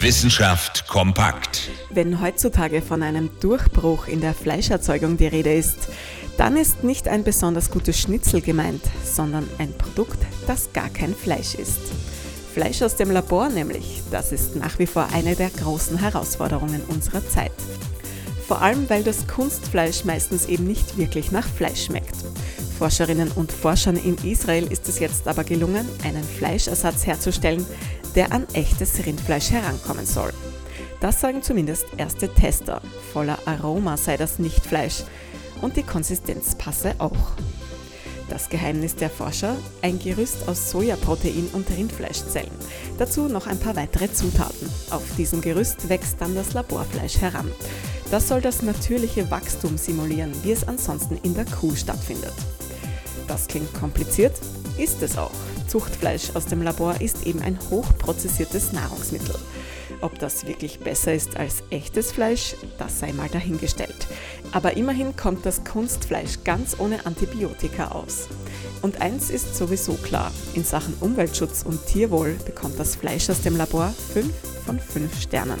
Wissenschaft kompakt. Wenn heutzutage von einem Durchbruch in der Fleischerzeugung die Rede ist, dann ist nicht ein besonders gutes Schnitzel gemeint, sondern ein Produkt, das gar kein Fleisch ist. Fleisch aus dem Labor nämlich, das ist nach wie vor eine der großen Herausforderungen unserer Zeit. Vor allem, weil das Kunstfleisch meistens eben nicht wirklich nach Fleisch schmeckt. Forscherinnen und Forschern in Israel ist es jetzt aber gelungen, einen Fleischersatz herzustellen, der an echtes Rindfleisch herankommen soll. Das sagen zumindest erste Tester. Voller Aroma sei das nicht Fleisch und die Konsistenz passe auch. Das Geheimnis der Forscher? Ein Gerüst aus Sojaprotein und Rindfleischzellen. Dazu noch ein paar weitere Zutaten. Auf diesem Gerüst wächst dann das Laborfleisch heran. Das soll das natürliche Wachstum simulieren, wie es ansonsten in der Kuh stattfindet. Das klingt kompliziert, ist es auch. Zuchtfleisch aus dem Labor ist eben ein hochprozessiertes Nahrungsmittel. Ob das wirklich besser ist als echtes Fleisch, das sei mal dahingestellt. Aber immerhin kommt das Kunstfleisch ganz ohne Antibiotika aus. Und eins ist sowieso klar, in Sachen Umweltschutz und Tierwohl bekommt das Fleisch aus dem Labor 5 von 5 Sternen.